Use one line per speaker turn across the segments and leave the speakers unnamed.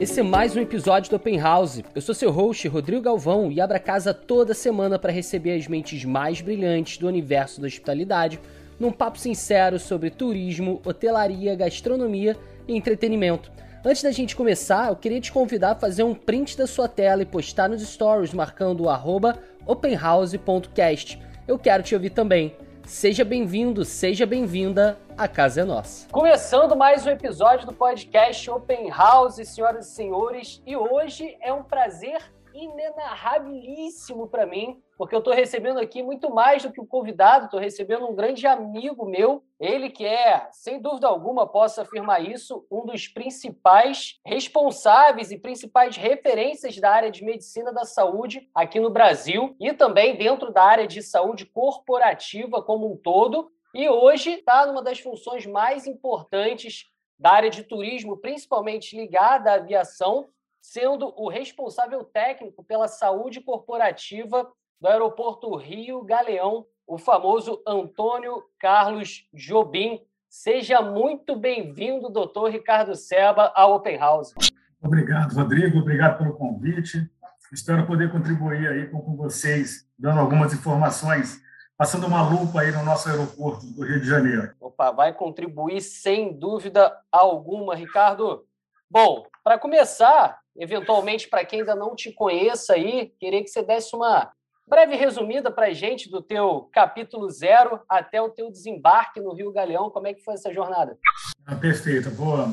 esse é mais um episódio do Open House. Eu sou seu host, Rodrigo Galvão, e abro a casa toda semana para receber as mentes mais brilhantes do universo da hospitalidade num papo sincero sobre turismo, hotelaria, gastronomia e entretenimento. Antes da gente começar, eu queria te convidar a fazer um print da sua tela e postar nos stories marcando o openhouse.cast. Eu quero te ouvir também. Seja bem-vindo, seja bem-vinda, a casa é nossa. Começando mais um episódio do podcast Open House, senhoras e senhores, e hoje é um prazer inenarrabilíssimo para mim, porque eu estou recebendo aqui muito mais do que o convidado, estou recebendo um grande amigo meu, ele que é, sem dúvida alguma, posso afirmar isso, um dos principais responsáveis e principais referências da área de medicina da saúde aqui no Brasil e também dentro da área de saúde corporativa como um todo. E hoje está numa das funções mais importantes da área de turismo, principalmente ligada à aviação, sendo o responsável técnico pela saúde corporativa do aeroporto Rio Galeão, o famoso Antônio Carlos Jobim. Seja muito bem-vindo, doutor Ricardo Seba, ao Open House.
Obrigado, Rodrigo. Obrigado pelo convite. Espero poder contribuir aí com, com vocês, dando algumas informações, passando uma lupa aí no nosso aeroporto do Rio de Janeiro.
Opa, vai contribuir sem dúvida alguma, Ricardo. Bom, para começar, eventualmente, para quem ainda não te conheça aí, queria que você desse uma breve resumida para a gente do teu capítulo zero até o teu desembarque no Rio Galeão. Como é que foi essa jornada?
Ah, perfeito. Vou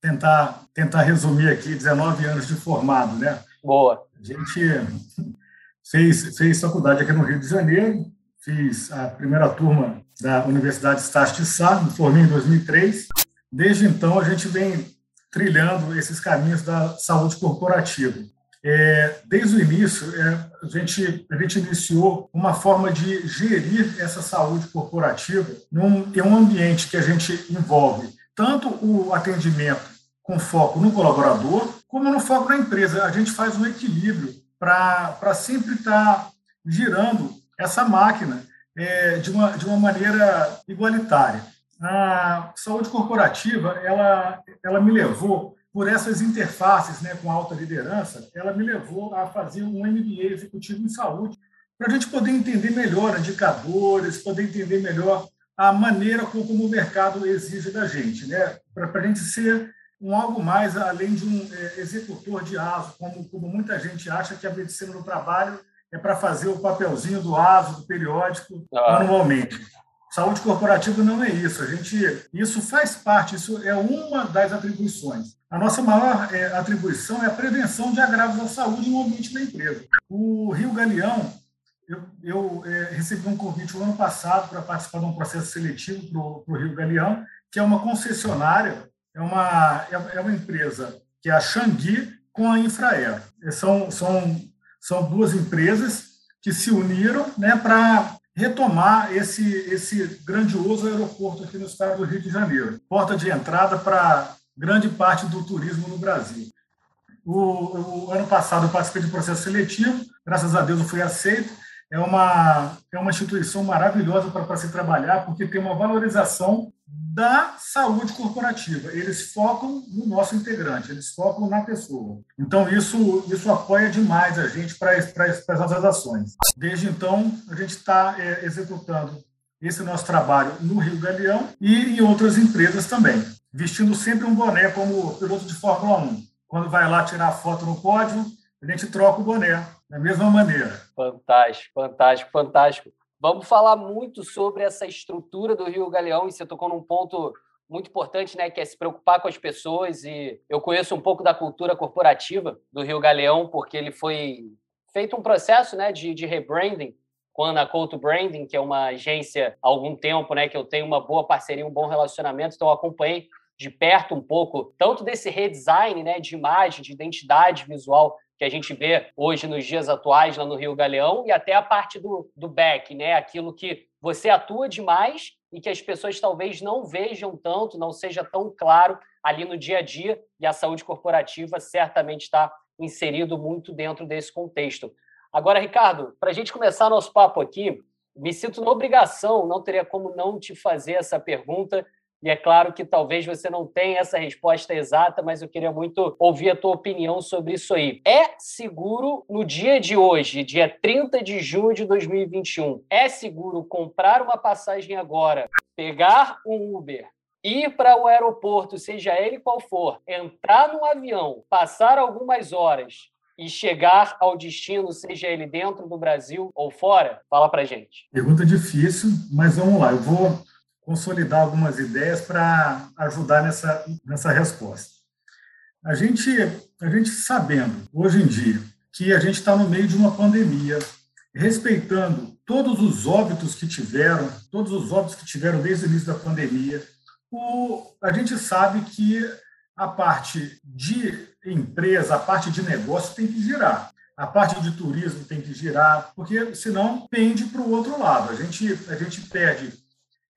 tentar, tentar resumir aqui 19 anos de formado, né?
Boa.
A gente fez, fez faculdade aqui no Rio de Janeiro, fiz a primeira turma da Universidade Estácio de Sá, me formei em 2003. Desde então, a gente vem trilhando esses caminhos da saúde corporativa. É, desde o início, é, a, gente, a gente iniciou uma forma de gerir essa saúde corporativa num, em um ambiente que a gente envolve tanto o atendimento com foco no colaborador, como no foco na empresa. A gente faz um equilíbrio para sempre estar tá girando essa máquina é, de, uma, de uma maneira igualitária a saúde corporativa, ela, ela me levou, por essas interfaces né, com alta liderança, ela me levou a fazer um MBA executivo em saúde, para a gente poder entender melhor indicadores, poder entender melhor a maneira como, como o mercado exige da gente, né? para a gente ser um algo mais além de um é, executor de ASO, como, como muita gente acha que a medicina do trabalho é para fazer o papelzinho do ASO, do periódico, ah. anualmente. Saúde corporativa não é isso. A gente, isso faz parte, isso é uma das atribuições. A nossa maior é, atribuição é a prevenção de agravos à saúde no ambiente da empresa. O Rio Galeão, eu, eu é, recebi um convite no ano passado para participar de um processo seletivo para o Rio Galeão, que é uma concessionária, é uma, é, é uma empresa que é a Xangui com a Infraero. São, são, são duas empresas que se uniram né, para retomar esse, esse grandioso aeroporto aqui no estado do Rio de Janeiro, porta de entrada para grande parte do turismo no Brasil. O, o, ano passado eu participei de processo seletivo, graças a Deus eu fui aceito. É uma, é uma instituição maravilhosa para se trabalhar, porque tem uma valorização da saúde corporativa. Eles focam no nosso integrante, eles focam na pessoa. Então, isso, isso apoia demais a gente para as nossas ações. Desde então, a gente está é, executando esse nosso trabalho no Rio Galeão e em outras empresas também, vestindo sempre um boné como piloto de Fórmula 1. Quando vai lá tirar foto no pódio, a gente troca o boné da mesma maneira.
Fantástico, fantástico, fantástico. Vamos falar muito sobre essa estrutura do Rio Galeão, e você tocou num ponto muito importante, né, que é se preocupar com as pessoas. E eu conheço um pouco da cultura corporativa do Rio Galeão, porque ele foi feito um processo né, de, de rebranding com a Ana Couto Branding, que é uma agência há algum tempo, né, que eu tenho uma boa parceria, um bom relacionamento, então eu acompanhei de perto um pouco tanto desse redesign, né, de imagem, de identidade visual que a gente vê hoje nos dias atuais lá no Rio Galeão e até a parte do, do back, né? Aquilo que você atua demais e que as pessoas talvez não vejam tanto, não seja tão claro ali no dia a dia e a saúde corporativa certamente está inserido muito dentro desse contexto. Agora, Ricardo, para a gente começar nosso papo aqui, me sinto na obrigação, não teria como não te fazer essa pergunta E é claro que talvez você não tenha essa resposta exata, mas eu queria muito ouvir a tua opinião sobre isso aí. É seguro no dia de hoje, dia 30 de junho de 2021, é seguro comprar uma passagem agora, pegar um Uber, ir para o aeroporto, seja ele qual for, entrar no avião, passar algumas horas e chegar ao destino, seja ele dentro do Brasil ou fora? Fala para gente.
Pergunta difícil, mas vamos lá. Eu vou consolidar algumas ideias para ajudar nessa, nessa resposta. A gente, a gente sabendo, hoje em dia, que a gente está no meio de uma pandemia, respeitando todos os óbitos que tiveram, todos os óbitos que tiveram desde o início da pandemia, o, a gente sabe que a parte de empresa, a parte de negócio tem que girar. A parte de turismo tem que girar, porque senão pende para o outro lado. A gente, a gente perde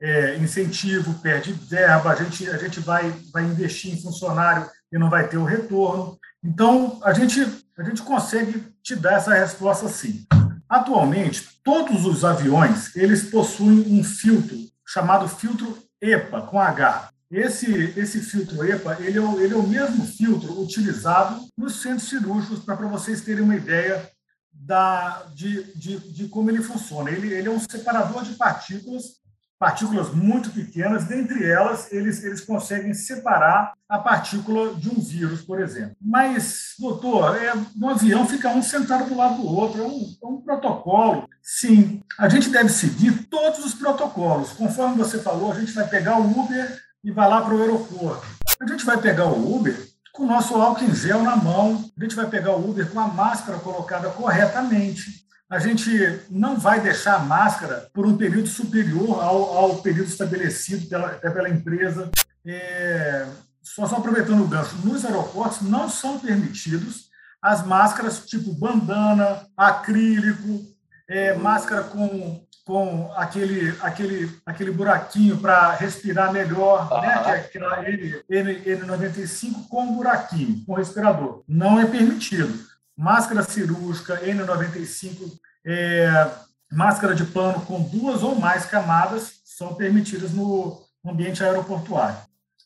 é, incentivo, perde verba, a gente, a gente vai, vai investir em funcionário e não vai ter o retorno. Então, a gente, a gente consegue te dar essa resposta sim. Atualmente, todos os aviões eles possuem um filtro chamado filtro EPA, com H. Esse, esse filtro EPA ele é, o, ele é o mesmo filtro utilizado nos centros cirúrgicos, para vocês terem uma ideia da, de, de, de como ele funciona. Ele, ele é um separador de partículas partículas muito pequenas, dentre elas, eles, eles conseguem separar a partícula de um vírus, por exemplo. Mas, doutor, é, no avião fica um sentado do lado do outro, é um, é um protocolo. Sim, a gente deve seguir todos os protocolos. Conforme você falou, a gente vai pegar o Uber e vai lá para o aeroporto. A gente vai pegar o Uber com o nosso álcool em gel na mão, a gente vai pegar o Uber com a máscara colocada corretamente, a gente não vai deixar a máscara por um período superior ao, ao período estabelecido pela, pela empresa. É, só, só aproveitando o gancho, nos aeroportos não são permitidos as máscaras tipo bandana, acrílico, é, máscara com, com aquele, aquele, aquele buraquinho para respirar melhor, uhum. né? que é aquela N, N, N95 com buraquinho, com respirador. Não é permitido máscara cirúrgica N95, é, máscara de pano com duas ou mais camadas são permitidas no ambiente aeroportuário.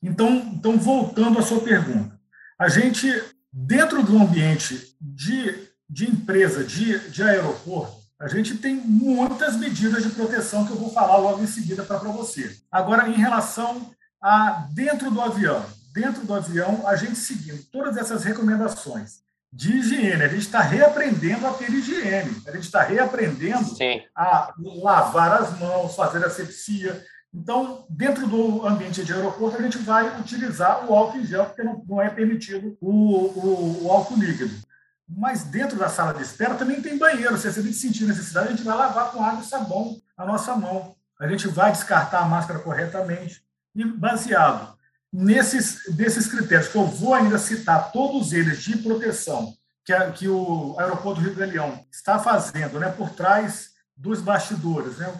Então, então voltando à sua pergunta, a gente, dentro do ambiente de, de empresa, de, de aeroporto, a gente tem muitas medidas de proteção que eu vou falar logo em seguida para você. Agora, em relação a dentro do avião, dentro do avião, a gente seguindo todas essas recomendações, de higiene. A gente está reaprendendo a ter higiene. A gente está reaprendendo Sim. a lavar as mãos, fazer asepsia. Então, dentro do ambiente de aeroporto, a gente vai utilizar o álcool em gel, porque não, não é permitido o, o, o, álcool líquido. Mas dentro da sala de espera também tem banheiro. Se a gente sentir necessidade, a gente vai lavar com água e sabão a nossa mão. A gente vai descartar a máscara corretamente. E baseado nesses desses critérios, que eu vou ainda citar todos eles de proteção, que, a, que o aeroporto do Rio de Leão está fazendo né, por trás dos bastidores, né,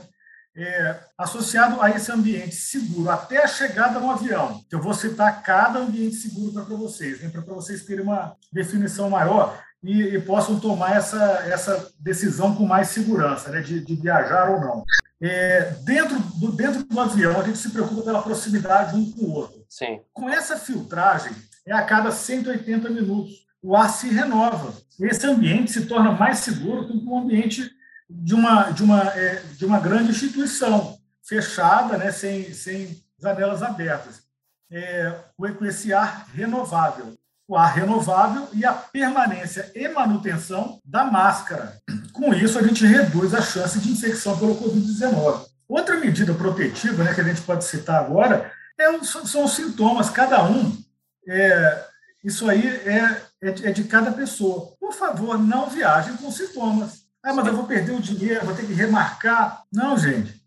é, associado a esse ambiente seguro até a chegada no avião, que eu vou citar cada ambiente seguro para vocês, né, para vocês terem uma definição maior e, e, possam tomar essa, essa decisão com mais segurança, né, de, de viajar ou não. É, dentro, do, dentro do avião, a gente se preocupa pela proximidade um com o outro.
Sim.
Com essa filtragem, é a cada 180 minutos. O ar se renova. Esse ambiente se torna mais seguro do que um ambiente de uma, de uma, é, de uma grande instituição, fechada, né, sem, sem janelas abertas. É, com esse ar renovável o ar renovável e a permanência e manutenção da máscara. Com isso, a gente reduz a chance de infecção pelo Covid-19. Outra medida protetiva né, que a gente pode citar agora é, são os sintomas, cada um. É, isso aí é, é, é de cada pessoa. Por favor, não viajem com sintomas. Ah, mas eu vou perder o dinheiro, vou ter que remarcar. Não, gente.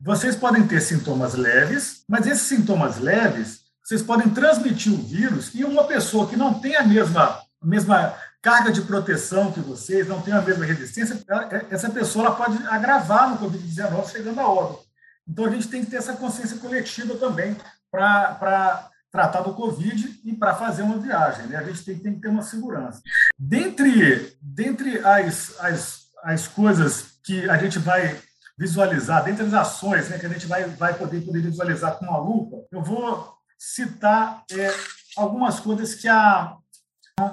Vocês podem ter sintomas leves, mas esses sintomas leves vocês podem transmitir o vírus e uma pessoa que não tem a mesma, a mesma carga de proteção que vocês, não tem a mesma resistência, essa pessoa ela pode agravar no Covid-19 chegando a óbito. Então, a gente tem que ter essa consciência coletiva também para tratar do Covid e para fazer uma viagem. Né? A gente tem, tem, que ter uma segurança. Dentre, dentre as, as, as coisas que a gente vai visualizar, dentre as ações né, que a gente vai, vai poder, poder visualizar com a lupa, eu vou citar é, algumas coisas que a,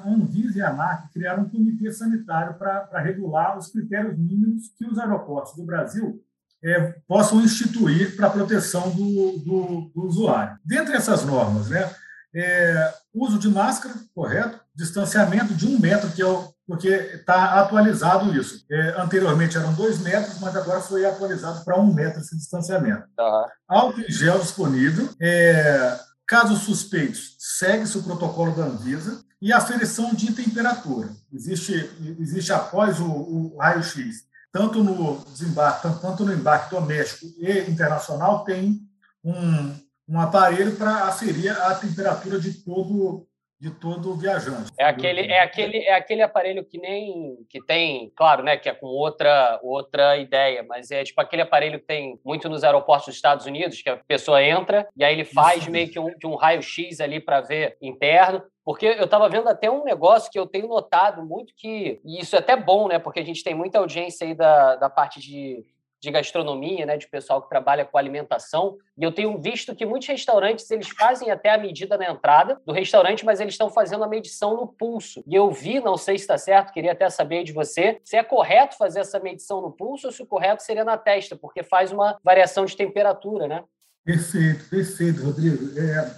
Anvisa e a ANAC criaram um comitê sanitário para regular os critérios mínimos que os aeroportos do Brasil é, possam instituir para a proteção do, do, do, usuário. Dentre essas normas, né, é, uso de máscara, correto, distanciamento de um metro, que é o, porque está atualizado isso. É, anteriormente eram dois metros, mas agora foi atualizado para um metro esse distanciamento. Uhum. Álcool em gel disponível. É, casos suspeitos, segue-se o protocolo da Anvisa. E aferição de temperatura. Existe, existe após o, o raio-x tanto no desembarque, tanto no embarque doméstico e internacional, tem um, um aparelho para aferir a temperatura de todo de todo viajante.
É aquele, é aquele, é aquele aparelho que nem que tem, claro, né, que é com outra outra ideia, mas é tipo aquele aparelho que tem muito nos aeroportos dos Estados Unidos, que a pessoa entra e aí ele faz Isso. meio que um, um raio X ali para ver interno. Porque eu estava vendo até um negócio que eu tenho notado muito que, e isso é até bom, né? Porque a gente tem muita audiência aí da, da parte de, de gastronomia, né? De pessoal que trabalha com alimentação. E eu tenho visto que muitos restaurantes, eles fazem até a medida na entrada do restaurante, mas eles estão fazendo a medição no pulso. E eu vi, não sei se está certo, queria até saber de você, se é correto fazer essa medição no pulso ou se o correto seria na testa, porque faz uma variação de temperatura, né?
Perfeito, perfeito, Rodrigo. É,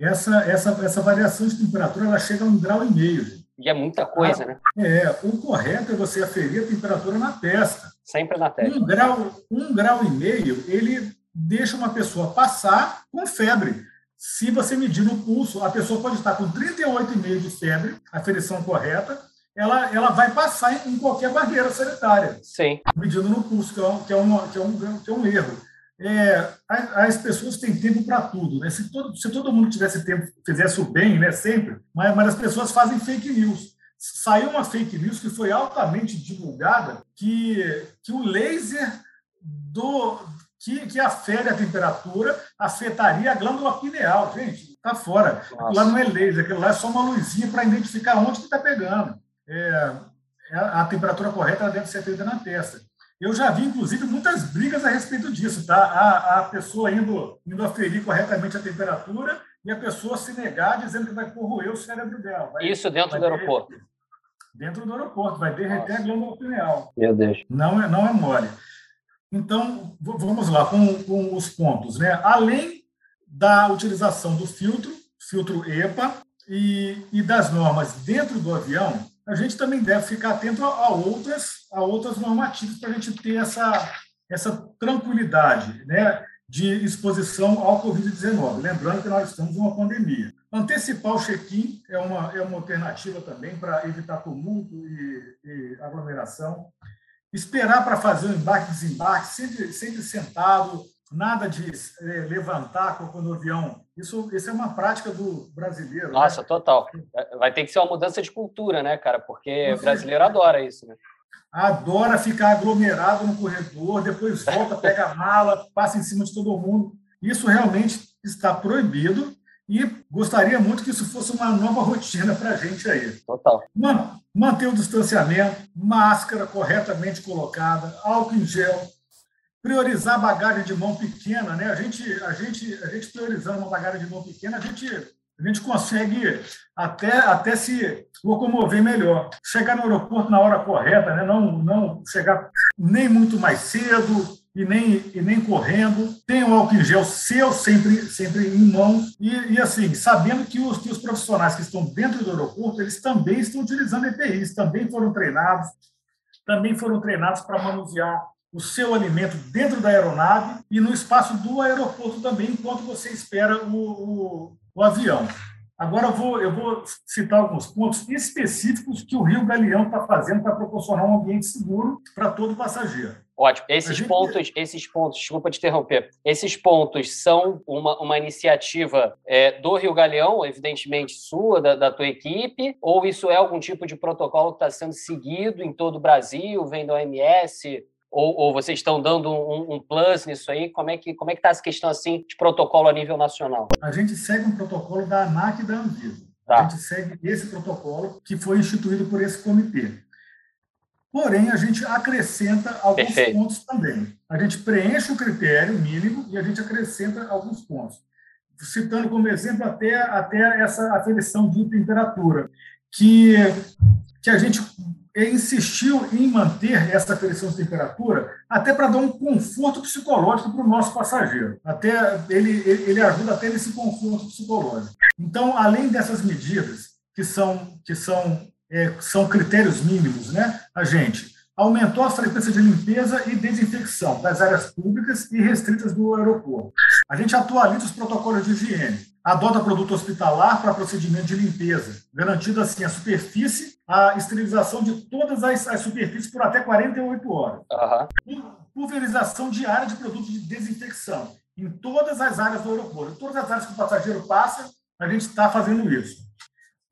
essa, essa, essa variação de temperatura ela chega a um grau e meio. Gente.
E é muita coisa, né?
É, o correto é você aferir a temperatura na testa.
Sempre na testa.
Um grau, um grau e meio, ele deixa uma pessoa passar com febre. Se você medir no pulso, a pessoa pode estar com 38,5 de febre, a aferição correta, ela, ela vai passar em, qualquer barreira sanitária.
Sim.
Medindo no pulso, que é um, que é um, que é um, que é um erro é, as pessoas têm tempo para tudo. Né? Se, todo, se todo mundo tivesse tempo, fizesse o bem, né, sempre, mas, mas as pessoas fazem fake news. Saiu uma fake news que foi altamente divulgada que, que o laser do, que, que afere a temperatura afetaria a glândula pineal. Gente, está fora. Aquilo lá não é laser, aquilo lá é só uma luzinha para identificar onde que está pegando. É, a, a temperatura correta deve ser feita na testa. Eu já vi, inclusive, muitas brigas a respeito disso, tá? A, a pessoa indo, indo aferir corretamente a temperatura e a pessoa se negar dizendo que vai corroer o cérebro dela. Vai,
Isso dentro do aeroporto.
Dentro do aeroporto, vai derreter Nossa. a glândula pineal.
Meu Deus.
Não é, não é mole. Então, vamos lá com, com os pontos. Né? Além da utilização do filtro, filtro EPA, e, e das normas dentro do avião, a gente também deve ficar atento a outras, a outras normativas para a gente ter essa, essa tranquilidade né, de exposição ao Covid-19. Lembrando que nós estamos em uma pandemia. Antecipar o check-in é uma, é uma alternativa também para evitar tumulto e, e aglomeração. Esperar para fazer o embarque e desembarque, sempre, sempre sentado, nada de é, levantar quando o avião. Isso, isso é uma prática do brasileiro. Né?
Nossa, né? total. Vai ter que ser uma mudança de cultura, né, cara? Porque o brasileiro adora isso, né?
Adora ficar aglomerado no corredor, depois volta, pega a mala, passa em cima de todo mundo. Isso realmente está proibido e gostaria muito que isso fosse uma nova rotina para a gente aí.
Total.
Manter o distanciamento, máscara corretamente colocada, álcool em gel, priorizar bagagem de mão pequena, né? A gente, a gente, a gente priorizando uma bagagem de mão pequena, a gente, a gente consegue até, até se locomover melhor. Chegar no aeroporto na hora correta, né? Não, não chegar nem muito mais cedo e nem, e nem correndo. Tem o álcool em gel seu sempre, sempre em mão. E, e assim, sabendo que os, que os profissionais que estão dentro do aeroporto, eles também estão utilizando EPIs, também foram treinados, também foram treinados para manusear o seu alimento dentro da aeronave e no espaço do aeroporto também, enquanto você espera o, o, o avião. Agora eu vou, eu vou citar alguns pontos específicos que o Rio Galeão está fazendo para proporcionar um ambiente seguro para todo passageiro.
Ótimo. Esses gente... pontos, esses pontos, desculpa te interromper, esses pontos são uma, uma iniciativa é, do Rio Galeão, evidentemente sua, da, da, tua equipe, ou isso é algum tipo de protocolo que está sendo seguido em todo o Brasil, vem da OMS, ou, ou vocês estão dando um, um, plus nisso aí? Como é que como é que está essa questão assim de protocolo a nível nacional?
A gente segue um protocolo da ANAC e da Anvisa. Tá. A gente segue esse protocolo que foi instituído por esse comitê. porém a gente acrescenta alguns Perfeito. pontos também. A gente preenche o critério mínimo e a gente acrescenta alguns pontos. Citando como exemplo até, até essa aferição de temperatura, que, que a gente insistiu em manter essa aferição de temperatura até para dar um conforto psicológico para o nosso passageiro. Até ele, ele ajuda até nesse conforto psicológico. Então, além dessas medidas que são que são é, são critérios mínimos, né? A gente aumentou a frequência de limpeza e desinfecção das áreas públicas e restritas do aeroporto. A gente atualiza os protocolos de higiene, adota produto hospitalar para procedimento de limpeza, garantindo assim a superfície, a esterilização de todas as, as superfícies por até 48 horas. Uhum. Pulverização diária de produtos de desinfecção em todas as áreas do aeroporto. Em todas as áreas que o passageiro passa, a gente está fazendo isso.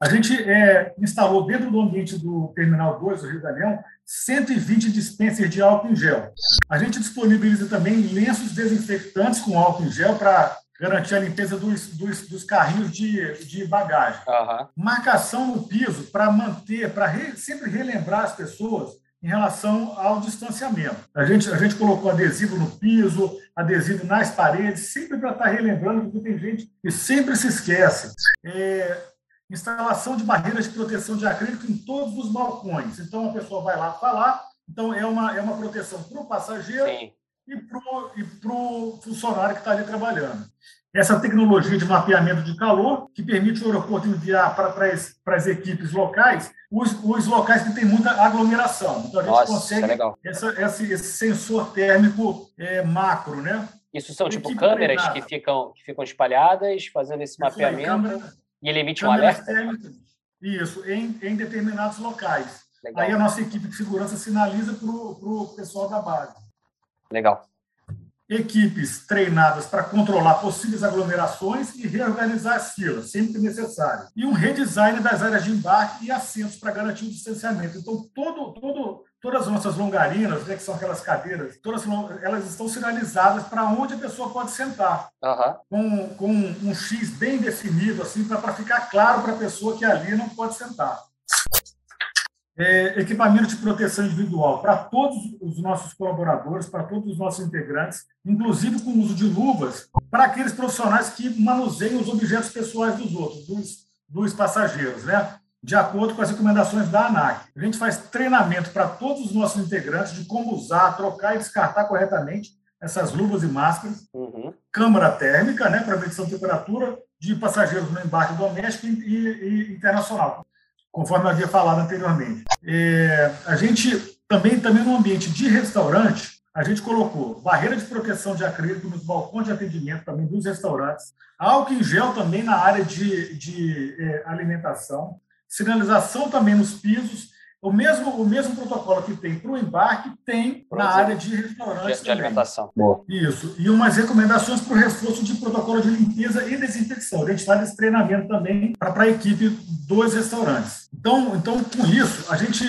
A gente é, instalou dentro do ambiente do Terminal 2 do Rio de Janeiro 120 dispensers de álcool em gel. A gente disponibiliza também lenços desinfetantes com álcool em gel para garantir a limpeza dos, dos, dos carrinhos de, de bagagem. Uhum. Marcação no piso para manter, para re, sempre relembrar as pessoas em relação ao distanciamento. A gente, a gente colocou adesivo no piso, adesivo nas paredes, sempre para estar tá relembrando, porque tem gente que sempre se esquece. É, instalação de barreiras de proteção de acrílico em todos os balcões. Então, a pessoa vai lá falar, então é uma, é uma proteção para o passageiro Sim. E para o funcionário que está ali trabalhando. Essa tecnologia de mapeamento de calor, que permite o aeroporto enviar para, para, as, para as equipes locais os, os locais que têm muita aglomeração. Então, a gente Nossa, consegue é essa, esse, esse, sensor térmico é, macro, né?
Isso são tipo câmeras que ficam, que ficam espalhadas, fazendo esse mapeamento. Câmera, e ele emite um alerta? Térmicas,
isso, em, em determinados locais. Legal. Aí a nossa equipe de segurança sinaliza para o pessoal da base.
Legal.
Equipes treinadas para controlar possíveis aglomerações e reorganizar as filas, sempre que necessário. E um redesign das áreas de embarque e assentos para garantir o distanciamento. Então, todo, todo, todas as nossas longarinas, né, que são aquelas cadeiras, todas elas estão sinalizadas para onde a pessoa pode sentar, uhum. com, com um X bem definido, assim, para ficar claro para a pessoa que ali não pode sentar. É, equipamento de proteção individual para todos os nossos colaboradores, para todos os nossos integrantes, inclusive com o uso de luvas, para aqueles profissionais que manuseiam os objetos pessoais dos outros, dos, dos passageiros, né? de acordo com as recomendações da ANAC. A gente faz treinamento para todos os nossos integrantes de como usar, trocar e descartar corretamente essas luvas e máscaras. Uhum. Câmara térmica, né, para medição de temperatura de passageiros no embarque doméstico e, e, e internacional, conforme eu havia falado anteriormente. É, a gente também, também no ambiente de restaurante, a gente colocou barreira de proteção de acrílico nos balcões de atendimento também dos restaurantes, álcool em gel também na área de, de é, alimentação, sinalização também nos pisos. O mesmo, o mesmo protocolo que tem para o embarque tem na área de restaurantes.
De, de alimentação.
Isso. E umas recomendações para o reforço de protocolo de limpeza e desinfecção. A gente faz esse treinamento também para a equipe dos restaurantes. Então, então, com isso, a gente,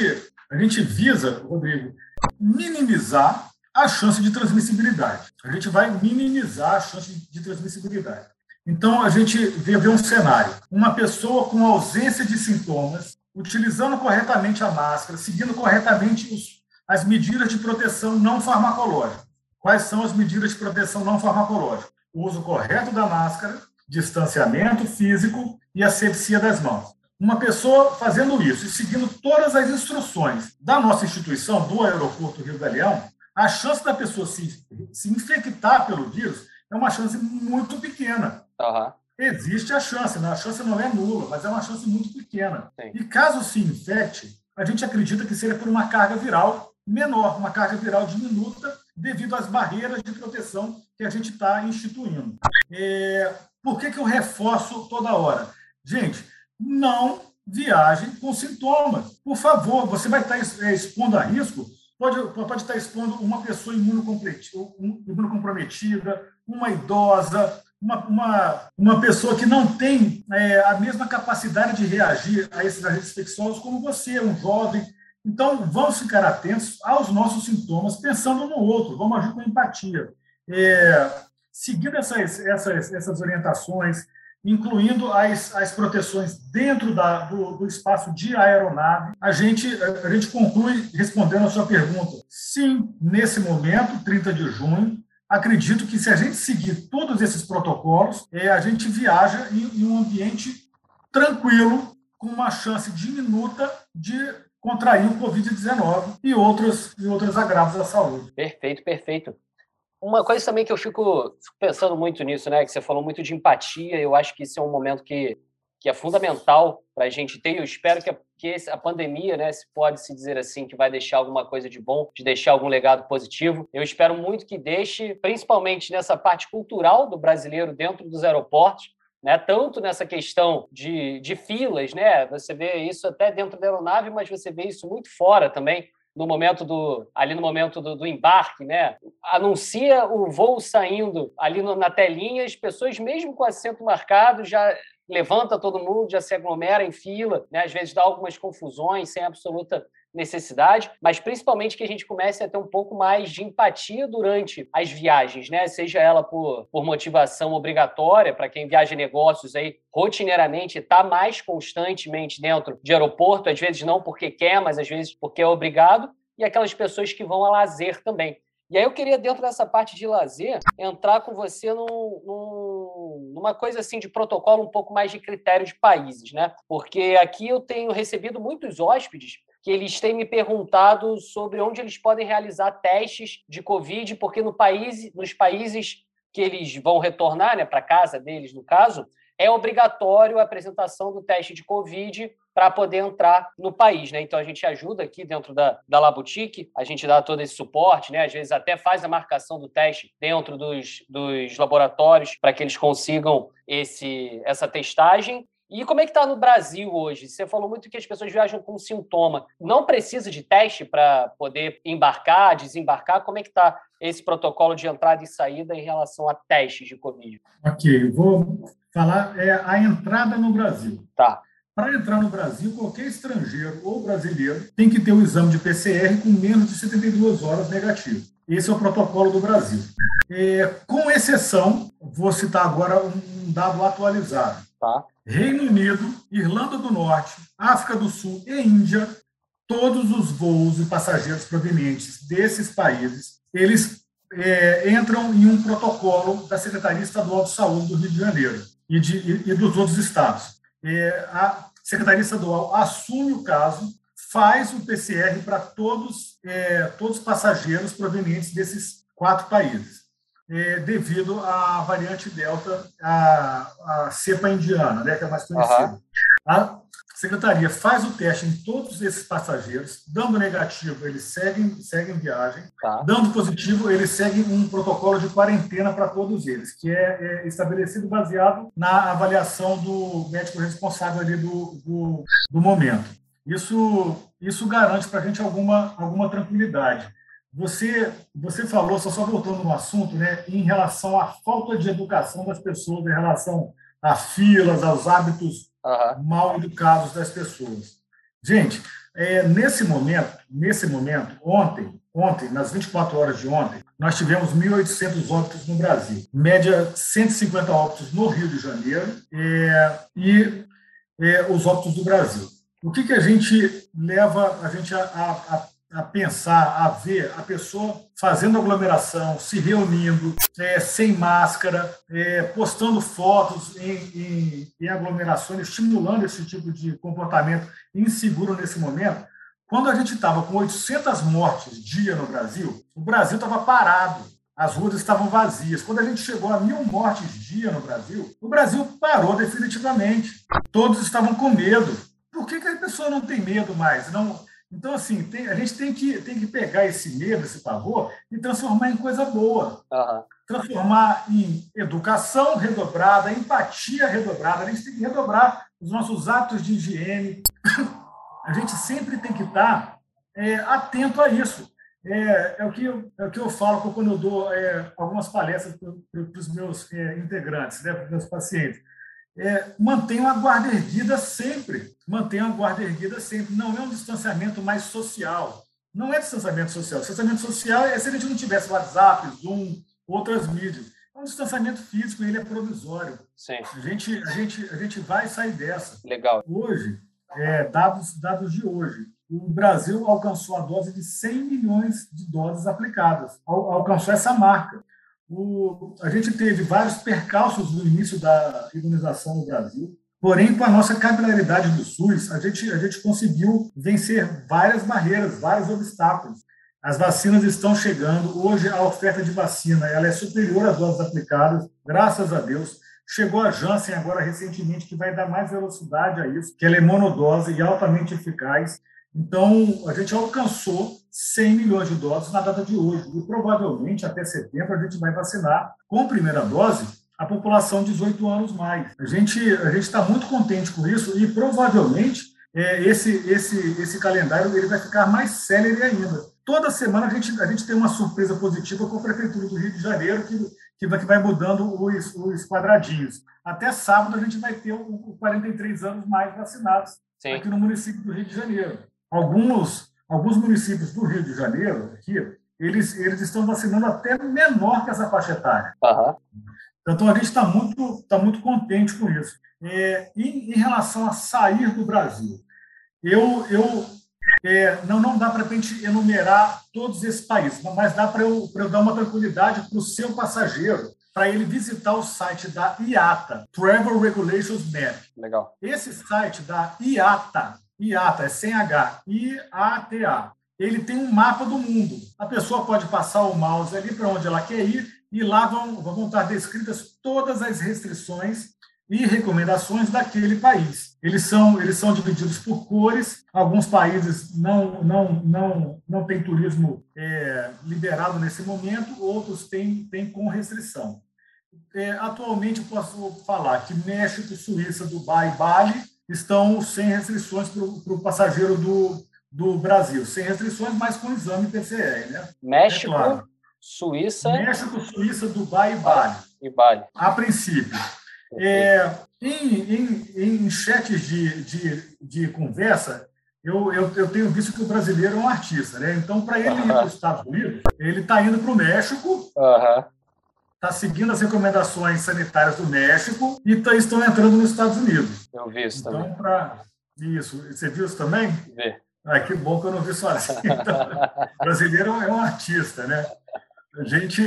a gente visa, Rodrigo, minimizar a chance de transmissibilidade. A gente vai minimizar a chance de transmissibilidade. Então, a gente vê, um cenário: uma pessoa com ausência de sintomas, utilizando corretamente a máscara, seguindo corretamente os, as medidas de proteção não farmacológica. Quais são as medidas de proteção não farmacológica? O uso correto da máscara, distanciamento físico e asepsia das mãos. Uma pessoa fazendo isso e seguindo todas as instruções da nossa instituição, do aeroporto Rio Galeão, a chance da pessoa se, se infectar pelo vírus é uma chance muito pequena. Uhum. Existe a chance, né? a chance não é nula, mas é uma chance muito pequena. Sim. E caso se infecte, a gente acredita que seja por uma carga viral menor, uma carga viral diminuta, devido às barreiras de proteção que a gente está instituindo. É, por que, que eu reforço toda hora? Gente, não viaje com sintomas. Por favor, você vai estar é, expondo a risco, pode, pode estar expondo uma pessoa imunocomprometida, uma idosa, uma, uma, uma pessoa que não tem é, a mesma capacidade de reagir a esses agentes infecciosos como você, um jovem. Então, vamos ficar atentos aos nossos sintomas, pensando no outro, vamos agir com empatia. É, seguindo essas, essas, essas orientações, incluindo as, as proteções dentro da, do, do, espaço de aeronave, a gente, a gente conclui respondendo a sua pergunta. Sim, nesse momento, 30 de junho, acredito que se a gente seguir todos esses protocolos, é, a gente viaja em, em um ambiente tranquilo, com uma chance diminuta de contrair o Covid-19 e outros, e outros agravos da saúde.
Perfeito, perfeito. Uma coisa também que eu fico pensando muito nisso, né? Que você falou muito de empatia. Eu acho que isso é um momento que, que é fundamental para a gente ter. Eu espero que a, que a pandemia, né, se pode se dizer assim, que vai deixar alguma coisa de bom, de deixar algum legado positivo. Eu espero muito que deixe, principalmente nessa parte cultural do brasileiro dentro dos aeroportos, né? tanto nessa questão de, de filas, né? você vê isso até dentro da aeronave, mas você vê isso muito fora também no momento do ali no momento do, do, embarque, né? Anuncia o voo saindo ali no, na telinha, as pessoas mesmo com assento marcado já levanta todo mundo, já se aglomera em fila, né? Às vezes dá algumas confusões sem absoluta necessidade, mas principalmente que a gente comece a ter um pouco mais de empatia durante as viagens, né? Seja ela por, por motivação obrigatória para quem viaja negócios aí rotineiramente, está mais constantemente dentro de aeroporto, às vezes não porque quer, mas às vezes porque é obrigado, e aquelas pessoas que vão a lazer também. E aí eu queria, dentro dessa parte de lazer, entrar com você num, num, numa coisa assim de protocolo um pouco mais de critério de países, né? Porque aqui eu tenho recebido muitos hóspedes que eles têm me perguntado sobre onde eles podem realizar testes de Covid, porque no país, nos países que eles vão retornar, né, para casa deles, no caso, é obrigatório a apresentação do teste de Covid para poder entrar no país. Né? Então, a gente ajuda aqui dentro da, da Laboutique, a gente dá todo esse suporte, né? às vezes até faz a marcação do teste dentro dos, dos laboratórios para que eles consigam esse, essa testagem. E como é que está no Brasil hoje? Você falou muito que as pessoas viajam com sintoma. Não precisa de teste para poder embarcar, desembarcar? Como é que está esse protocolo de entrada e saída em relação a testes de Covid?
Ok, vou falar é a entrada no Brasil.
Tá.
Para entrar no Brasil, qualquer estrangeiro ou brasileiro tem que ter o um exame de PCR com menos de 72 horas negativo. Esse é o protocolo do Brasil. É, com exceção, vou citar agora um dado atualizado.
Tá.
Reino Unido, Irlanda do Norte, África do Sul e Índia, todos os voos e passageiros provenientes desses países, eles é, entram em um protocolo da Secretaria Estadual de Saúde do Rio de Janeiro e, de, e, e dos outros estados. É, a Secretaria Estadual assume o caso, faz o PCR para todos, é, todos os passageiros provenientes desses quatro países é, devido à variante Delta, a, a cepa indiana, né, que é mais conhecida. Uhum. A secretaria faz o teste em todos esses passageiros, dando negativo, eles seguem, seguem viagem, tá. dando positivo, eles seguem um protocolo de quarentena para todos eles, que é, é, estabelecido baseado na avaliação do médico responsável ali do, do, do momento. Isso, isso garante para a gente alguma, alguma tranquilidade. Você, você falou, só, só voltando no assunto, né, em relação à falta de educação das pessoas, em relação a filas, aos hábitos uhum. mal educados das pessoas. Gente, é, nesse momento, nesse momento, ontem, ontem, nas 24 horas de ontem, nós tivemos 1.800 óbitos no Brasil, média 150 óbitos no Rio de Janeiro é, e é, os óbitos do Brasil. O que, que a gente leva a gente a, a, a a pensar, a ver a pessoa fazendo aglomeração, se reunindo, é, sem máscara, é, postando fotos em, em, em aglomerações, estimulando esse tipo de comportamento inseguro nesse momento. Quando a gente estava com 800 mortes dia no Brasil, o Brasil estava parado, as ruas estavam vazias. Quando a gente chegou a mil mortes dia no Brasil, o Brasil parou definitivamente. Todos estavam com medo. Por que, que a pessoa não tem medo mais? Não, então, assim, tem, a gente tem que, tem que pegar esse medo, esse pavor, e transformar em coisa boa.
Uhum.
Transformar em educação redobrada, empatia redobrada. A gente tem que redobrar os nossos atos de higiene. A gente sempre tem que estar é, atento a isso. É, é, o que eu, é o que eu falo quando eu dou é, algumas palestras para os meus é, integrantes, né, para os meus pacientes é, mantenham a guarda erguida sempre. Mantenham a guarda erguida sempre. Não é um distanciamento mais social. Não é distanciamento social. Distanciamento social é se a gente não tivesse WhatsApp, Zoom, outras mídias. É um distanciamento físico, ele é provisório.
Sim.
A gente, a gente, a gente vai sair dessa.
Legal.
Hoje, é, dados, dados de hoje, o Brasil alcançou a dose de 100 milhões de doses aplicadas, al, alcançou essa marca. O, a gente teve vários percalços no início da imunização no Brasil, porém, com a nossa capilaridade do SUS, a gente, a gente conseguiu vencer várias barreiras, vários obstáculos. As vacinas estão chegando. Hoje, a oferta de vacina ela é superior às doses aplicadas, graças a Deus. Chegou a Janssen agora recentemente, que vai dar mais velocidade a isso, que ela é monodose e altamente eficaz. Então, a gente alcançou 100 milhões de doses na data de hoje. E provavelmente, até setembro, a gente vai vacinar com primeira dose a população de 18 anos mais. A gente a está muito contente com isso e provavelmente é, esse, esse, esse calendário ele vai ficar mais célere ainda Toda semana a gente, a gente tem uma surpresa positiva com a Prefeitura do Rio de Janeiro, que, que, vai, que vai mudando os, os quadradinhos. Até sábado a gente vai ter o, 43 anos mais vacinados Sim. aqui no município do Rio de Janeiro. Alguns, alguns municípios do Rio de Janeiro, aqui, eles, eles estão vacinando até menor que essa faixa etária.
Uhum.
Então, a gente está muito, tá muito contente com isso. É, em, em relação a sair do Brasil, eu, eu é, não, não dá para a gente enumerar todos esses países, mas dá para eu, eu dar uma tranquilidade para o seu passageiro, para ele visitar o site da IATA, Travel Regulations Map.
Legal.
Esse site da IATA, IATA é sem H, I-A-T-A, ele tem um mapa do mundo. A pessoa pode passar o mouse ali para onde ela quer ir e lá vão, vão estar descritas todas as restrições e recomendações daquele país. Eles são, eles são divididos por cores. Alguns países não, não, não, não têm turismo é, liberado nesse momento, outros têm, têm com restrição. É, atualmente, posso falar que México, Suíça, Dubai e Bali estão sem restrições para o passageiro do, do Brasil. Sem restrições, mas com exame PCR. Né?
México, é claro. Suíça...
México, Suíça, Dubai e Bali.
E Bali.
A princípio. É, em, em, em chats de, de, de conversa, eu, eu, eu, tenho visto que o brasileiro é um artista, né? Então, para ele ir para os Estados Unidos, ele está indo para o México, está seguindo as recomendações sanitárias do México e tá, estão entrando nos Estados Unidos.
Eu vi isso
então,
também.
Pra... Isso. Você viu isso também?
Vi.
Ah, que bom que eu não vi sozinho. Então, o brasileiro é um artista, né? A gente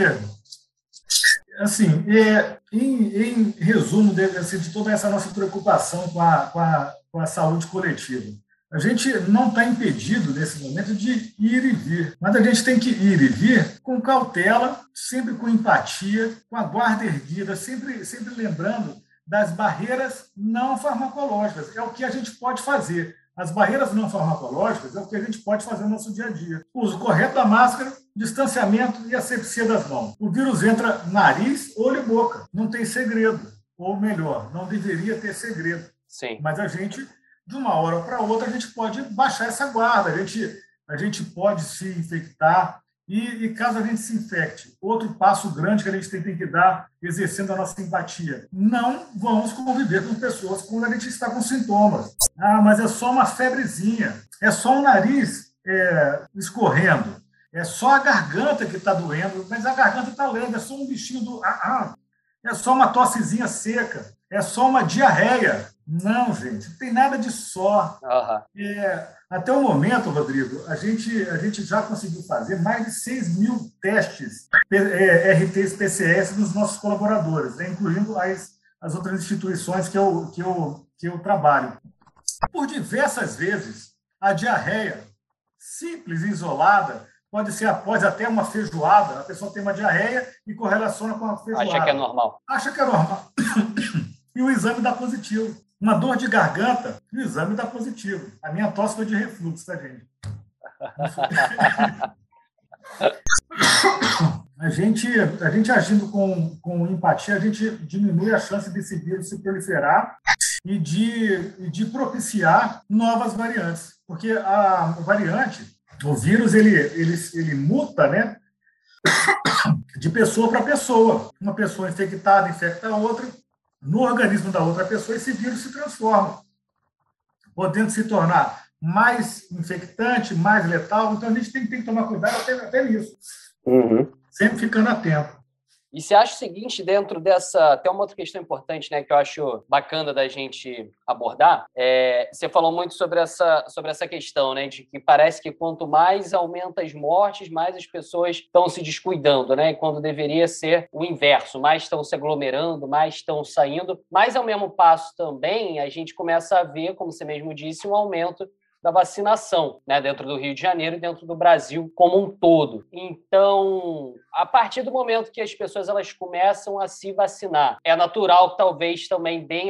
assim, é, em, em, resumo de, assim, de toda essa nossa preocupação com a, com a, com a saúde coletiva, a gente não está impedido nesse momento de ir e vir, mas a gente tem que ir e vir com cautela, sempre com empatia, com a guarda erguida, sempre, sempre lembrando das barreiras não farmacológicas. É o que a gente pode fazer. As barreiras não farmacológicas é o que a gente pode fazer no nosso dia a dia. Uso correto da máscara, distanciamento e asepsia das mãos. O vírus entra nariz, olho e boca. Não tem segredo. Ou melhor, não deveria ter segredo.
Sim.
Mas a gente, de uma hora para outra, a gente pode baixar essa guarda. A gente, a gente pode se infectar, e, e, caso a gente se infecte, outro passo grande que a gente tem, tem, que dar, exercendo a nossa empatia, não vamos conviver com pessoas quando a gente está com sintomas. Ah, mas é só uma febrezinha, é só o nariz é, escorrendo, é só a garganta que está doendo, mas a garganta está lendo, é só um bichinho do. Ah, ah, é só uma tossezinha seca, é só uma diarreia. Não, gente, não tem nada de só.
Uhum.
É, até o momento, Rodrigo, a gente, a gente já conseguiu fazer mais de 6 mil testes é, RTs PCS dos nossos colaboradores, né, incluindo as, as outras instituições que eu, que, eu, que eu trabalho. Por diversas vezes, a diarreia, simples e isolada, pode ser após até uma feijoada, a pessoa tem uma diarreia e correlaciona com a feijoada.
Acha que é normal.
Acha que é normal. e o exame dá positivo. Uma dor de garganta, o exame dá positivo. A minha tosse foi de refluxo, tá, gente? a gente, a gente agindo com, com empatia, a gente diminui a chance desse vírus se proliferar e de, de propiciar novas variantes. Porque a variante, o vírus, ele, ele, ele muta, né? De pessoa para pessoa. Uma pessoa infectada infecta a outra, no organismo da outra pessoa, esse vírus se transforma, podendo se tornar mais infectante, mais letal. Então, a gente tem, tem que tomar cuidado até, até nisso.
Uhum.
Sempre ficando atento.
E você acha o seguinte, dentro dessa. Até uma outra questão importante, né, que eu acho bacana da gente abordar. É, você falou muito sobre essa, sobre essa questão, né, de que parece que quanto mais aumenta as mortes, mais as pessoas estão se descuidando, né, quando deveria ser o inverso, mais estão se aglomerando, mais estão saindo. Mas, ao mesmo passo também, a gente começa a ver, como você mesmo disse, um aumento da vacinação, né, dentro do Rio de Janeiro e dentro do Brasil como um todo. Então, a partir do momento que as pessoas elas começam a se vacinar, é natural que talvez também dê,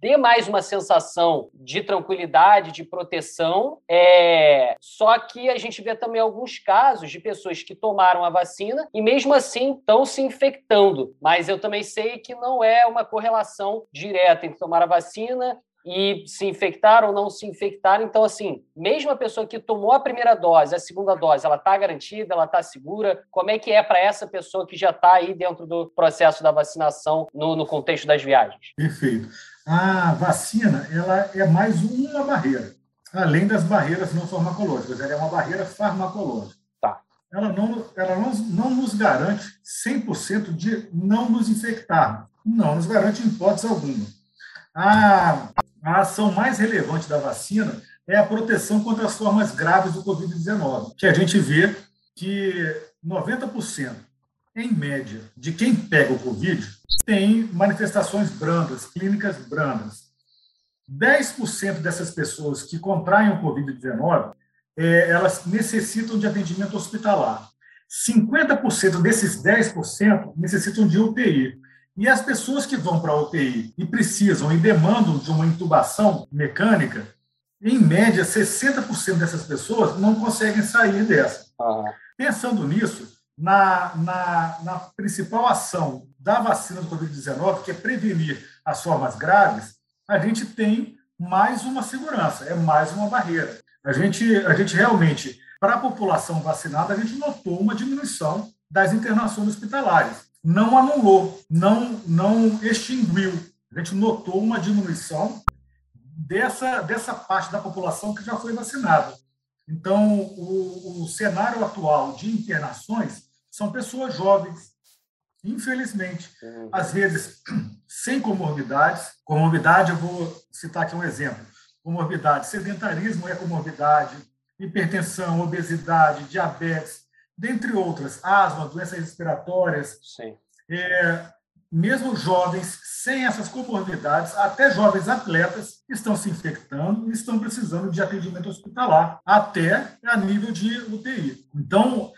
dê mais uma sensação de tranquilidade, de proteção. É... Só que a gente vê também alguns casos de pessoas que tomaram a vacina e mesmo assim estão se infectando. Mas eu também sei que não é uma correlação direta entre tomar a vacina e se infectar ou não se infectar. Então, assim, mesmo a pessoa que tomou a primeira dose, a segunda dose, ela está garantida, ela está segura? Como é que é para essa pessoa que já está aí dentro do processo da vacinação no, no, contexto das viagens?
Perfeito. A vacina, ela é mais uma barreira, além das barreiras não farmacológicas, ela é uma barreira farmacológica.
Tá.
Ela não, ela não, não nos garante 100% de não nos infectar. Não nos garante em hipótese alguma. A a ação mais relevante da vacina é a proteção contra as formas graves do Covid-19, que a gente vê que 90%, em média, de quem pega o Covid tem manifestações brandas, clínicas brandas. 10% dessas pessoas que contraem o Covid-19, é, elas necessitam de atendimento hospitalar. 50% desses 10% necessitam de UTI. E as pessoas que vão para a UTI e precisam e demandam de uma intubação mecânica, em média, 60% dessas pessoas não conseguem sair dessa. Uhum. Pensando nisso, na, na, na, principal ação da vacina do Covid-19, que é prevenir as formas graves, a gente tem mais uma segurança, é mais uma barreira. A gente, a gente realmente, para a população vacinada, a gente notou uma diminuição das internações hospitalares não anulou, não, não extinguiu. A gente notou uma diminuição dessa, dessa parte da população que já foi vacinada. Então, o, o cenário atual de internações são pessoas jovens, infelizmente, uhum. às vezes sem comorbidades. Comorbidade, eu vou citar aqui um exemplo: comorbidade, sedentarismo é comorbidade, hipertensão, obesidade, diabetes, dentre outras, asma, doenças respiratórias. É, mesmo jovens sem essas comorbidades, até jovens atletas, estão se infectando e estão precisando de atendimento hospitalar, até a nível de UTI. Então,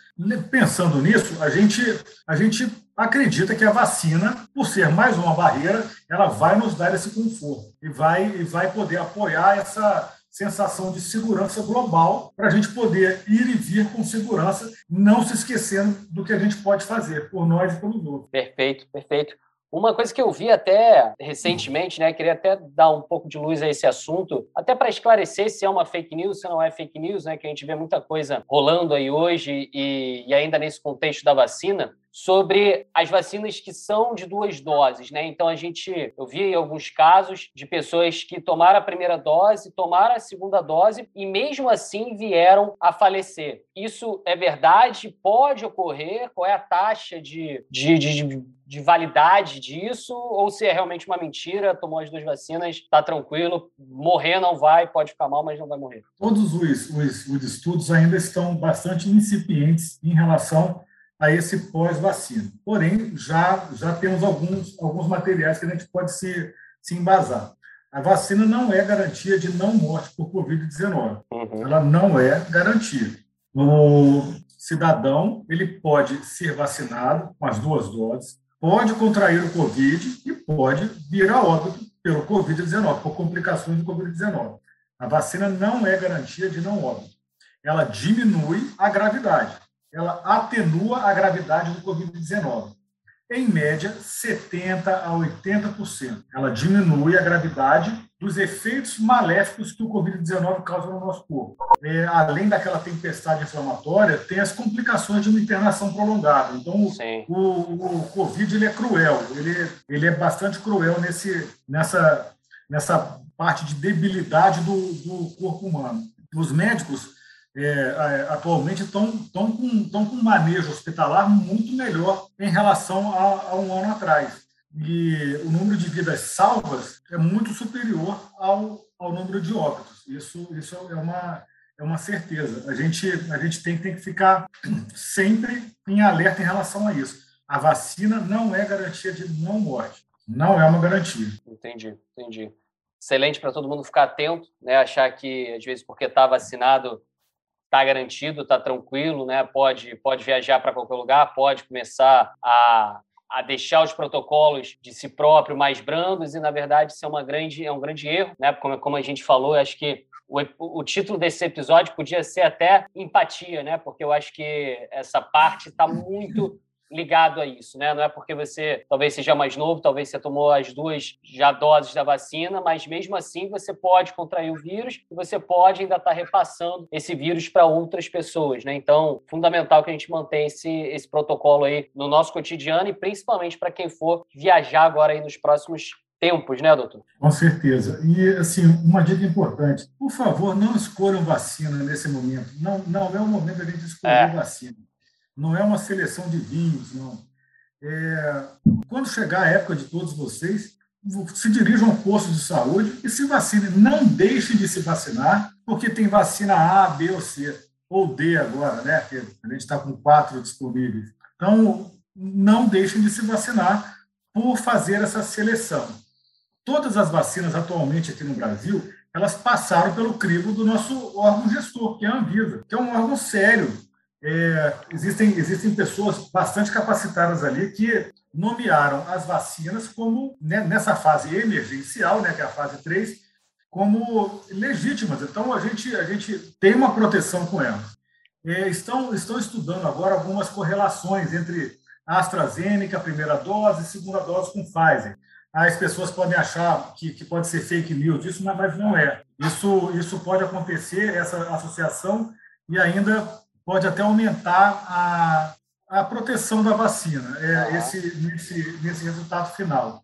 pensando nisso, a gente, a gente acredita que a vacina, por ser mais uma barreira, ela vai nos dar esse conforto e vai, e vai poder apoiar essa, sensação de segurança global para a gente poder ir e vir com segurança, não se esquecendo do que a gente pode fazer por nós e pelos outros.
Perfeito, perfeito. Uma coisa que eu vi até recentemente, né, queria até dar um pouco de luz a esse assunto, até para esclarecer se é uma fake news, se não é fake news, né, que a gente vê muita coisa rolando aí hoje e, e ainda nesse contexto da vacina sobre as vacinas que são de duas doses, né? Então a gente, eu vi alguns casos de pessoas que tomaram a primeira dose, tomaram a segunda dose e mesmo assim vieram a falecer. Isso é verdade? Pode ocorrer? Qual é a taxa de, de, de, de validade disso? Ou se é realmente uma mentira? Tomou as duas vacinas, está tranquilo, morrer não vai, pode ficar mal, mas não vai morrer.
Todos os, os, os estudos ainda estão bastante incipientes em relação a esse pós-vacina. Porém, já, já temos alguns, alguns materiais que a gente pode se, se embasar. A vacina não é garantia de não morte por Covid-19. Uhum. Ela não é garantia. O cidadão ele pode ser vacinado com as duas doses, pode contrair o Covid e pode vir a óbito pelo Covid-19, por complicações do Covid-19. A vacina não é garantia de não óbito. Ela diminui a gravidade ela atenua a gravidade do Covid-19. Em média, 70% a 80%. Ela diminui a gravidade dos efeitos maléficos que o Covid-19 causa no nosso corpo. É, além daquela tempestade inflamatória, tem as complicações de uma internação prolongada. Então, o, o, Covid ele é cruel, ele, ele é bastante cruel nesse, nessa, nessa parte de debilidade do, do corpo humano. Os médicos é, atualmente estão, estão, com, estão com um manejo hospitalar muito melhor em relação a, a, um ano atrás. E o número de vidas salvas é muito superior ao, ao número de óbitos. Isso, isso é, uma, é uma certeza. A gente, a gente tem, tem que ficar sempre em alerta em relação a isso. A vacina não é garantia de não morte. Não é uma garantia.
Entendi, entendi. Excelente para todo mundo ficar atento, né? Achar que, às vezes, porque está vacinado, está garantido, está tranquilo, né? Pode, pode viajar para qualquer lugar, pode começar a, a deixar os protocolos de si próprio mais brandos e, na verdade, isso é, uma grande, é um grande erro, né? Como, como a gente falou, acho que o, o, título desse episódio podia ser até empatia, né? Porque eu acho que essa parte está muito ligado a isso, né? Não é porque você talvez seja mais novo, talvez você tomou as duas já doses da vacina, mas mesmo assim você pode contrair o vírus e você pode ainda estar repassando esse vírus para outras pessoas, né? Então, fundamental que a gente mantenha esse, esse protocolo aí no nosso cotidiano e principalmente para quem for viajar agora aí nos próximos tempos, né, doutor?
Com certeza. E, assim, uma dica importante: por favor, não escolham vacina nesse momento. Não, não é o momento da gente escolher é. vacina não é uma seleção de vinhos, não. É, quando chegar a época de todos vocês, se dirijam ao posto de saúde e se vacinem. Não deixem de se vacinar, porque tem vacina A, B ou C, ou D agora, né? Que a gente está com quatro disponíveis. Então, não deixem de se vacinar por fazer essa seleção. Todas as vacinas atualmente aqui no Brasil, elas passaram pelo crivo do nosso órgão gestor, que é a Anvisa, que é um órgão sério, é, existem, existem pessoas bastante capacitadas ali que nomearam as vacinas como, né, nessa fase emergencial, né, que é a fase 3, como legítimas. Então, a gente, a gente tem uma proteção com elas. É, estão, estão estudando agora algumas correlações entre AstraZeneca, primeira dose, e segunda dose com Pfizer. As pessoas podem achar que, que pode ser fake news isso, mas não é. Isso, isso pode acontecer, essa associação, e ainda pode até aumentar a, a proteção da vacina, é, esse, nesse, nesse resultado final.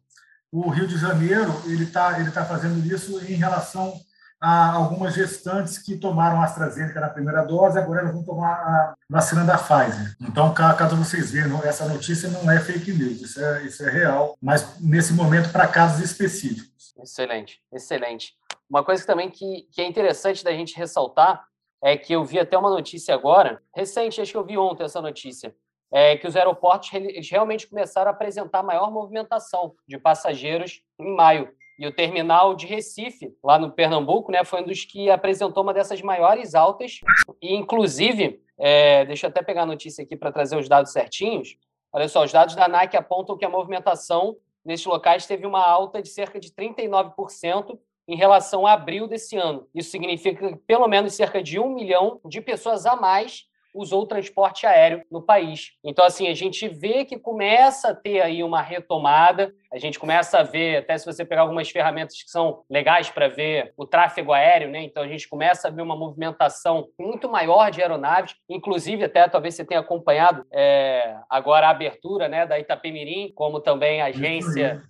O Rio de Janeiro ele está ele tá fazendo isso em relação a algumas gestantes que tomaram a AstraZeneca na primeira dose, agora elas vão tomar a vacina da Pfizer. Então, caso vocês vejam, essa notícia não é fake news, isso é, isso é real, mas nesse momento para casos específicos.
Excelente, excelente. Uma coisa também que, que é interessante da gente ressaltar é que eu vi até uma notícia agora, recente, acho que eu vi ontem essa notícia, é que os aeroportos realmente começaram a apresentar maior movimentação de passageiros em maio. E o terminal de Recife, lá no Pernambuco, né, foi um dos que apresentou uma dessas maiores altas. E, inclusive, é, deixa eu até pegar a notícia aqui para trazer os dados certinhos. Olha só, os dados da ANAC apontam que a movimentação nesses locais teve uma alta de cerca de 39% em relação a abril desse ano. Isso significa que pelo menos cerca de um milhão de pessoas a mais usou o transporte aéreo no país. Então, assim, a gente vê que começa a ter aí uma retomada, a gente começa a ver, até se você pegar algumas ferramentas que são legais para ver o tráfego aéreo, né? Então, a gente começa a ver uma movimentação muito maior de aeronaves, inclusive até talvez você tenha acompanhado é, agora a abertura né, da Itapemirim, como também a agência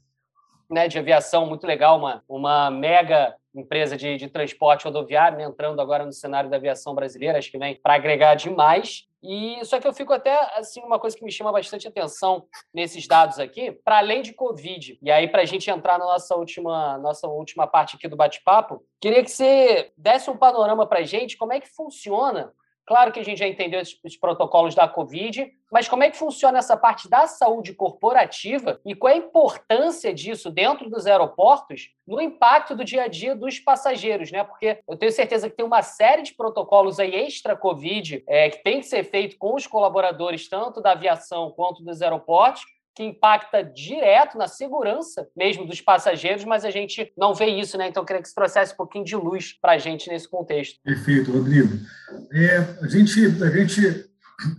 né, de aviação muito legal, uma, uma mega empresa de, de transporte rodoviário, né, entrando agora no cenário da aviação brasileira, acho que vem para agregar demais. E só que eu fico até assim uma coisa que me chama bastante atenção nesses dados aqui, para além de Covid. E aí para a gente entrar na nossa última nossa última parte aqui do bate-papo, queria que você desse um panorama para a gente como é que funciona Claro que a gente já entendeu os protocolos da Covid, mas como é que funciona essa parte da saúde corporativa e qual é a importância disso dentro dos aeroportos no impacto do dia a dia dos passageiros, né? Porque eu tenho certeza que tem uma série de protocolos aí extra-Covid é, que tem que ser feito com os colaboradores, tanto da aviação quanto dos aeroportos, que impacta direto na segurança mesmo dos passageiros, mas a gente não vê isso, né? Então, eu queria que você trouxesse um pouquinho de luz para a gente nesse contexto.
Perfeito, Rodrigo. É, a, gente, a gente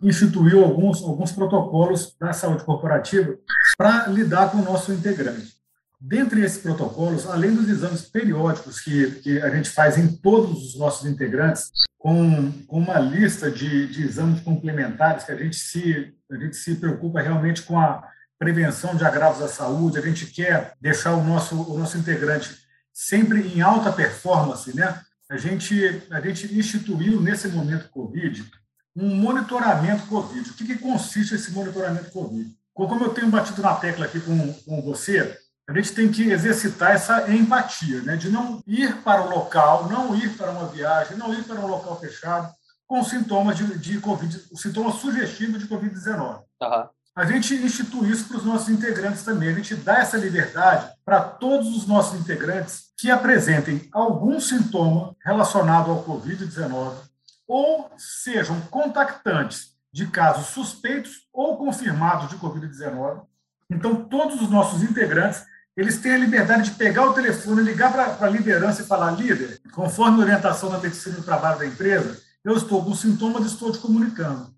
instituiu alguns, alguns protocolos da saúde corporativa para lidar com o nosso integrante. Dentre esses protocolos, além dos exames periódicos que, que a gente faz em todos os nossos integrantes, com, com uma lista de, de exames complementares que a gente se, a gente se preocupa realmente com a prevenção de agravos à saúde, a gente quer deixar o nosso, o nosso integrante sempre em alta performance, né? a gente, a gente instituiu, nesse momento Covid, um monitoramento Covid. O que, que consiste esse monitoramento Covid? Como eu tenho batido na tecla aqui com, com você, a gente tem que exercitar essa empatia, né? de não ir para o local, não ir para uma viagem, não ir para um local fechado com sintomas de, de Covid, sintomas sugestivos de Covid-19. Uhum. A gente institui isso para os nossos integrantes também. A gente dá essa liberdade para todos os nossos integrantes que apresentem algum sintoma relacionado ao Covid-19 ou sejam contactantes de casos suspeitos ou confirmados de Covid-19. Então, todos os nossos integrantes eles têm a liberdade de pegar o telefone, ligar para a liderança e falar: líder, conforme a orientação da medicina do trabalho da empresa, eu estou com sintomas e estou te comunicando.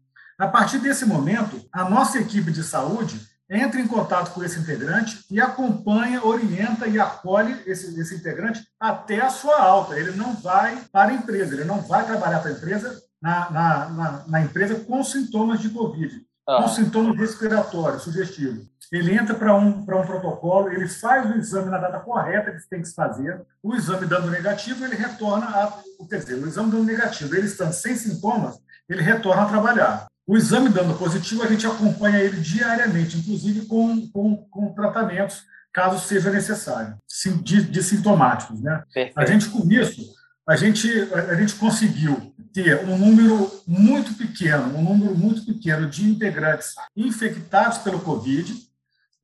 A partir desse momento, a nossa equipe de saúde entra em contato com esse integrante e acompanha, orienta e acolhe esse, esse integrante até a sua alta. Ele não vai para a empresa, ele não vai trabalhar para a empresa na, na, na, na empresa com sintomas de Covid, ah. com sintomas respiratórios, sugestivos ele entra para um, um protocolo, ele faz o exame na data correta que tem que se fazer, o exame dando negativo, ele retorna, a, quer dizer, o exame dando negativo, ele estando sem sintomas, ele retorna a trabalhar. O exame dando positivo, a gente acompanha ele diariamente, inclusive com, com, com tratamentos, caso seja necessário, de, de sintomáticos. Né? A gente, com isso, a gente, a gente conseguiu ter um número muito pequeno, um número muito pequeno de integrantes infectados pelo Covid,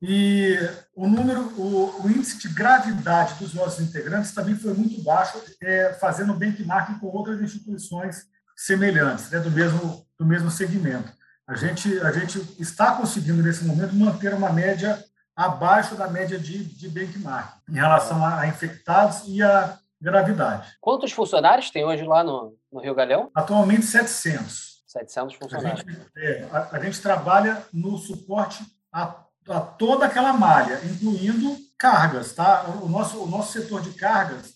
e o número, o, o, índice de gravidade dos nossos integrantes também foi muito baixo, é, fazendo benchmarking com outras instituições semelhantes, né, do mesmo do mesmo segmento. A gente a gente está conseguindo nesse momento manter uma média abaixo da média de, de benchmark em relação a, a infectados e a gravidade.
Quantos funcionários tem hoje lá no, no Rio Galeão?
Atualmente 700.
700 funcionários.
A gente, é, a, a gente trabalha no suporte a a toda aquela malha, incluindo cargas, tá? O nosso, o nosso setor de cargas,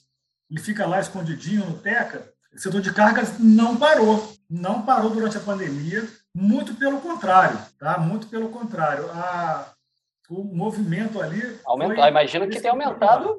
ele fica lá escondidinho no TECA, o setor de cargas não parou, não parou durante a pandemia, muito pelo contrário, tá? Muito pelo contrário. A, o movimento ali...
Aumentou, foi, imagino que tenha aumentado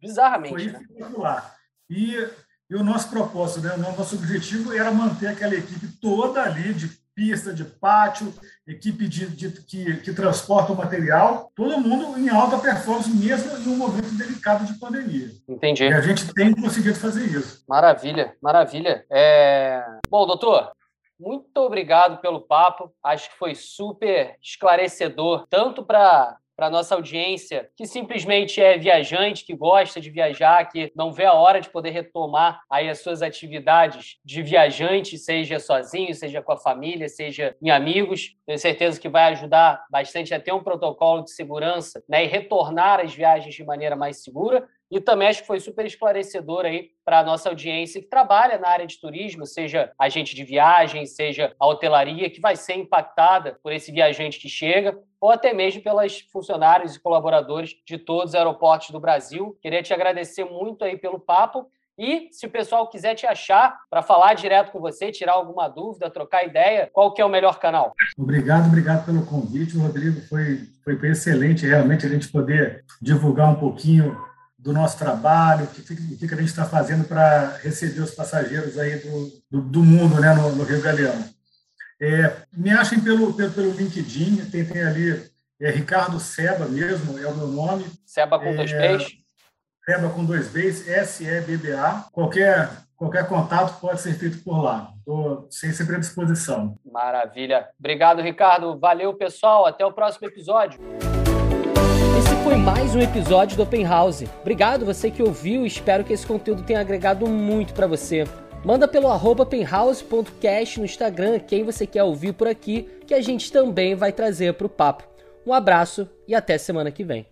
bizarramente. Foi
né? E, e o nosso propósito, né? o nosso objetivo era manter aquela equipe toda ali de pista, de pátio, equipe de, de, que, que transporta o material, todo mundo em alta performance, mesmo em um momento delicado de pandemia.
Entendi.
E a gente tem conseguido fazer isso.
Maravilha, maravilha. É... Bom, doutor, muito obrigado pelo papo. Acho que foi super esclarecedor, tanto para para nossa audiência que simplesmente é viajante, que gosta de viajar, que não vê a hora de poder retomar aí as suas atividades de viajante, seja sozinho, seja com a família, seja em amigos. Tenho certeza que vai ajudar bastante a ter um protocolo de segurança né, e retornar às viagens de maneira mais segura. E também acho que foi super esclarecedor aí para a nossa audiência que trabalha na área de turismo, seja agente de viagem, seja a hotelaria, que vai ser impactada por esse viajante que chega, ou até mesmo pelas funcionários e colaboradores de todos os aeroportos do Brasil. Queria te agradecer muito aí pelo papo. E se o pessoal quiser te achar para falar direto com você, tirar alguma dúvida, trocar ideia, qual que é o melhor canal?
Obrigado, obrigado pelo convite, Rodrigo. Foi, foi excelente realmente a gente poder divulgar um pouquinho do nosso trabalho, o que, que, a gente está fazendo para receber os passageiros aí do, do, do mundo né, no, no, Rio Galeão. É, me achem pelo, pelo, pelo LinkedIn, tem, tem ali é, Ricardo Seba mesmo, é o meu nome.
Seba com é, dois Bs?
Seba com dois Bs, S-E-B-B-A. Qualquer, qualquer contato pode ser feito por lá. Estou sempre à disposição.
Maravilha. Obrigado, Ricardo. Valeu, pessoal. Até o próximo episódio. Mais um episódio do Open House. Obrigado você que ouviu, espero que esse conteúdo tenha agregado muito para você. Manda pelo arroba penhouse.cast no Instagram quem você quer ouvir por aqui, que a gente também vai trazer para o papo. Um abraço e até semana que vem.